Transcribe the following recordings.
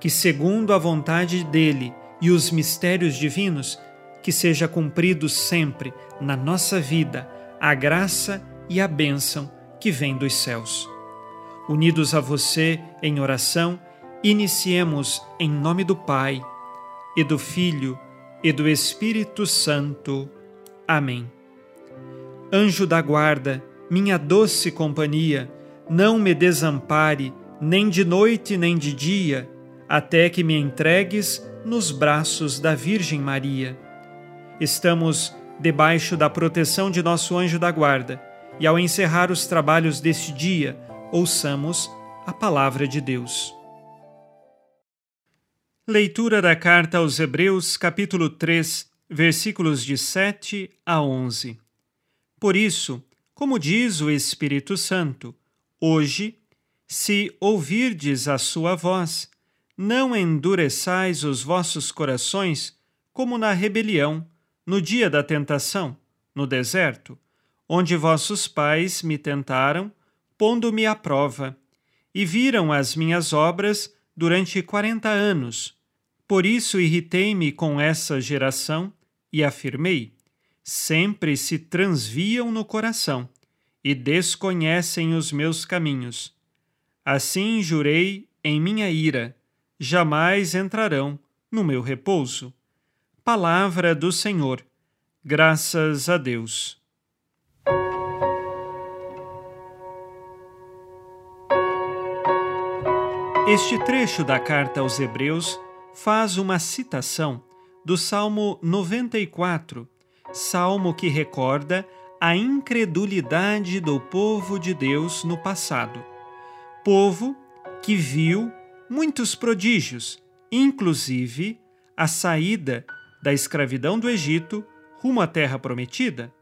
que, segundo a vontade dele e os mistérios divinos, que seja cumprido sempre na nossa vida a graça e a bênção que vem dos céus. Unidos a você em oração, iniciemos em nome do Pai, e do Filho, e do Espírito Santo. Amém. Anjo da guarda, minha doce companhia, não me desampare, nem de noite nem de dia, até que me entregues nos braços da Virgem Maria. Estamos debaixo da proteção de nosso anjo da guarda, e ao encerrar os trabalhos deste dia, ouçamos a palavra de Deus. Leitura da carta aos Hebreus, capítulo 3, versículos de 7 a 11. Por isso, como diz o Espírito Santo, hoje, se ouvirdes a sua voz, não endureçais os vossos corações como na rebelião no dia da tentação, no deserto, onde vossos pais me tentaram, pondo-me à prova, e viram as minhas obras durante quarenta anos. Por isso irritei-me com essa geração e afirmei: sempre se transviam no coração e desconhecem os meus caminhos. Assim jurei em minha ira: jamais entrarão no meu repouso. Palavra do Senhor. Graças a Deus. Este trecho da carta aos Hebreus faz uma citação do Salmo 94, salmo que recorda a incredulidade do povo de Deus no passado. Povo que viu muitos prodígios, inclusive a saída da escravidão do Egito rumo à terra prometida.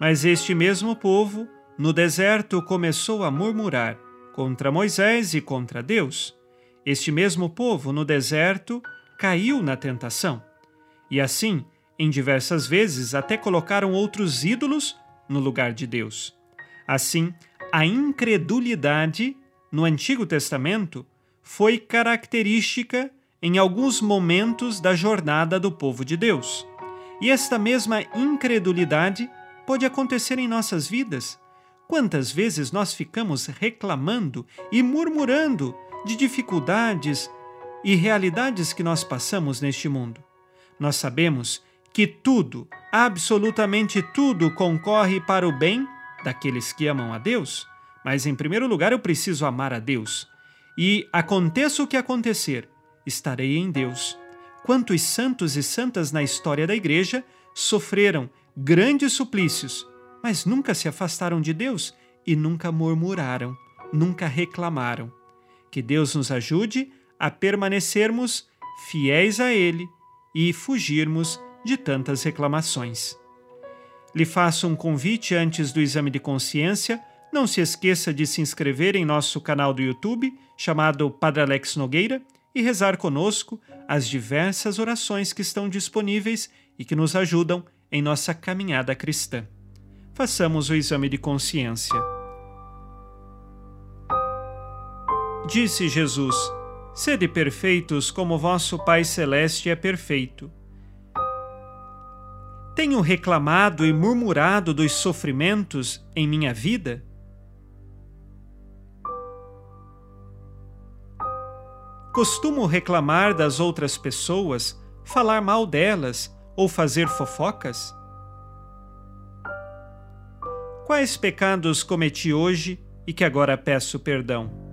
Mas este mesmo povo, no deserto, começou a murmurar contra Moisés e contra Deus. Este mesmo povo, no deserto, caiu na tentação. E assim, em diversas vezes, até colocaram outros ídolos no lugar de Deus. Assim, a incredulidade no Antigo Testamento foi característica em alguns momentos da jornada do povo de Deus. E esta mesma incredulidade pode acontecer em nossas vidas. Quantas vezes nós ficamos reclamando e murmurando de dificuldades e realidades que nós passamos neste mundo? Nós sabemos que tudo, absolutamente tudo, concorre para o bem daqueles que amam a Deus. Mas, em primeiro lugar, eu preciso amar a Deus. E aconteça o que acontecer, estarei em Deus. Quantos santos e santas na história da Igreja sofreram grandes suplícios, mas nunca se afastaram de Deus e nunca murmuraram, nunca reclamaram. Que Deus nos ajude a permanecermos fiéis a Ele e fugirmos de tantas reclamações. Lhe faço um convite antes do exame de consciência. Não se esqueça de se inscrever em nosso canal do YouTube, chamado Padre Alex Nogueira e rezar conosco as diversas orações que estão disponíveis e que nos ajudam em nossa caminhada cristã. Façamos o exame de consciência. Disse Jesus: Sede perfeitos como vosso Pai Celeste é perfeito. Tenho reclamado e murmurado dos sofrimentos em minha vida? Costumo reclamar das outras pessoas falar mal delas ou fazer fofocas? Quais pecados cometi hoje e que agora peço perdão?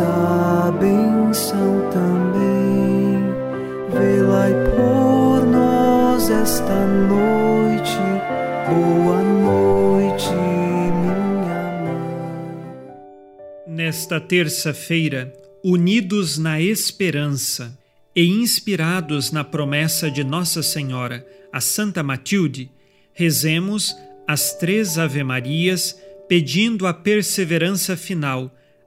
Dai-nos a benção também. Velai por nós esta noite. Boa noite, minha mãe. Nesta terça-feira, unidos na esperança e inspirados na promessa de Nossa Senhora, a Santa Matilde, rezemos as três Ave-Marias, pedindo a perseverança final